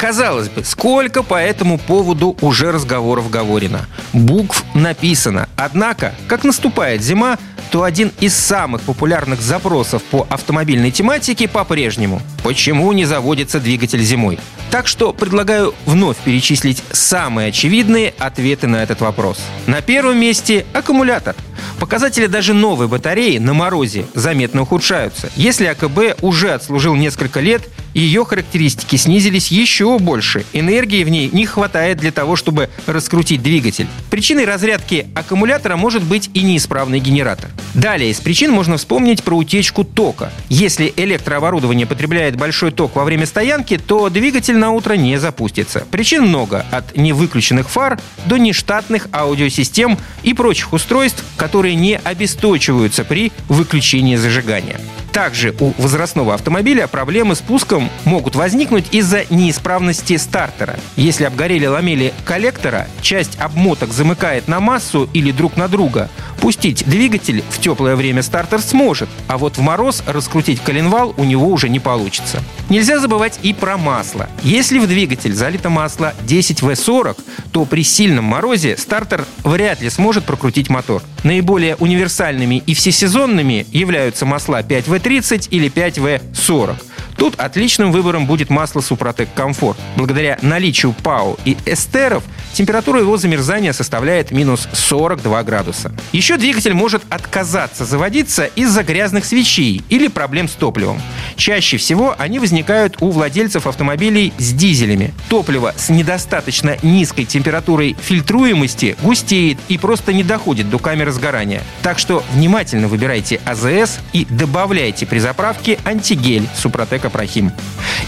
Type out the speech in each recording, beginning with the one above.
Казалось бы, сколько по этому поводу уже разговоров говорено. Букв написано. Однако, как наступает зима, то один из самых популярных запросов по автомобильной тематике по-прежнему – почему не заводится двигатель зимой? Так что предлагаю вновь перечислить самые очевидные ответы на этот вопрос. На первом месте – аккумулятор – Показатели даже новой батареи на морозе заметно ухудшаются. Если АКБ уже отслужил несколько лет, ее характеристики снизились еще больше. Энергии в ней не хватает для того, чтобы раскрутить двигатель. Причиной разрядки аккумулятора может быть и неисправный генератор. Далее из причин можно вспомнить про утечку тока. Если электрооборудование потребляет большой ток во время стоянки, то двигатель на утро не запустится. Причин много, от невыключенных фар до нештатных аудиосистем и прочих устройств, которые не обесточиваются при выключении зажигания. Также у возрастного автомобиля проблемы с пуском могут возникнуть из-за неисправности стартера. Если обгорели ламели коллектора, часть обмоток замыкает на массу или друг на друга. Пустить двигатель в теплое время стартер сможет, а вот в мороз раскрутить коленвал у него уже не получится. Нельзя забывать и про масло. Если в двигатель залито масло 10В40, то при сильном морозе стартер вряд ли сможет прокрутить мотор. Наиболее универсальными и всесезонными являются масла 5В30 или 5В40. Тут отличным выбором будет масло Супротек Комфорт. Благодаря наличию ПАО и эстеров температура его замерзания составляет минус 42 градуса. Еще двигатель может отказаться заводиться из-за грязных свечей или проблем с топливом. Чаще всего они возникают у владельцев автомобилей с дизелями. Топливо с недостаточно низкой температурой фильтруемости густеет и просто не доходит до камеры сгорания. Так что внимательно выбирайте АЗС и добавляйте при заправке антигель Супротека Прохим.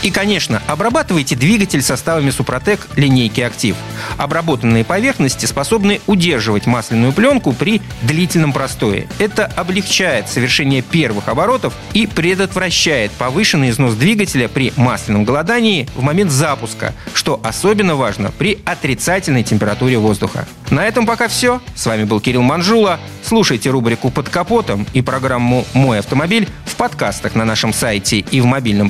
И, конечно, обрабатывайте двигатель составами Супротек линейки «Актив». Обработанные поверхности способны удерживать масляную пленку при длительном простое. Это облегчает совершение первых оборотов и предотвращает повышенный износ двигателя при масляном голодании в момент запуска, что особенно важно при отрицательной температуре воздуха. На этом пока все. С вами был Кирилл Манжула. Слушайте рубрику «Под капотом» и программу «Мой автомобиль» в подкастах на нашем сайте и в мобильном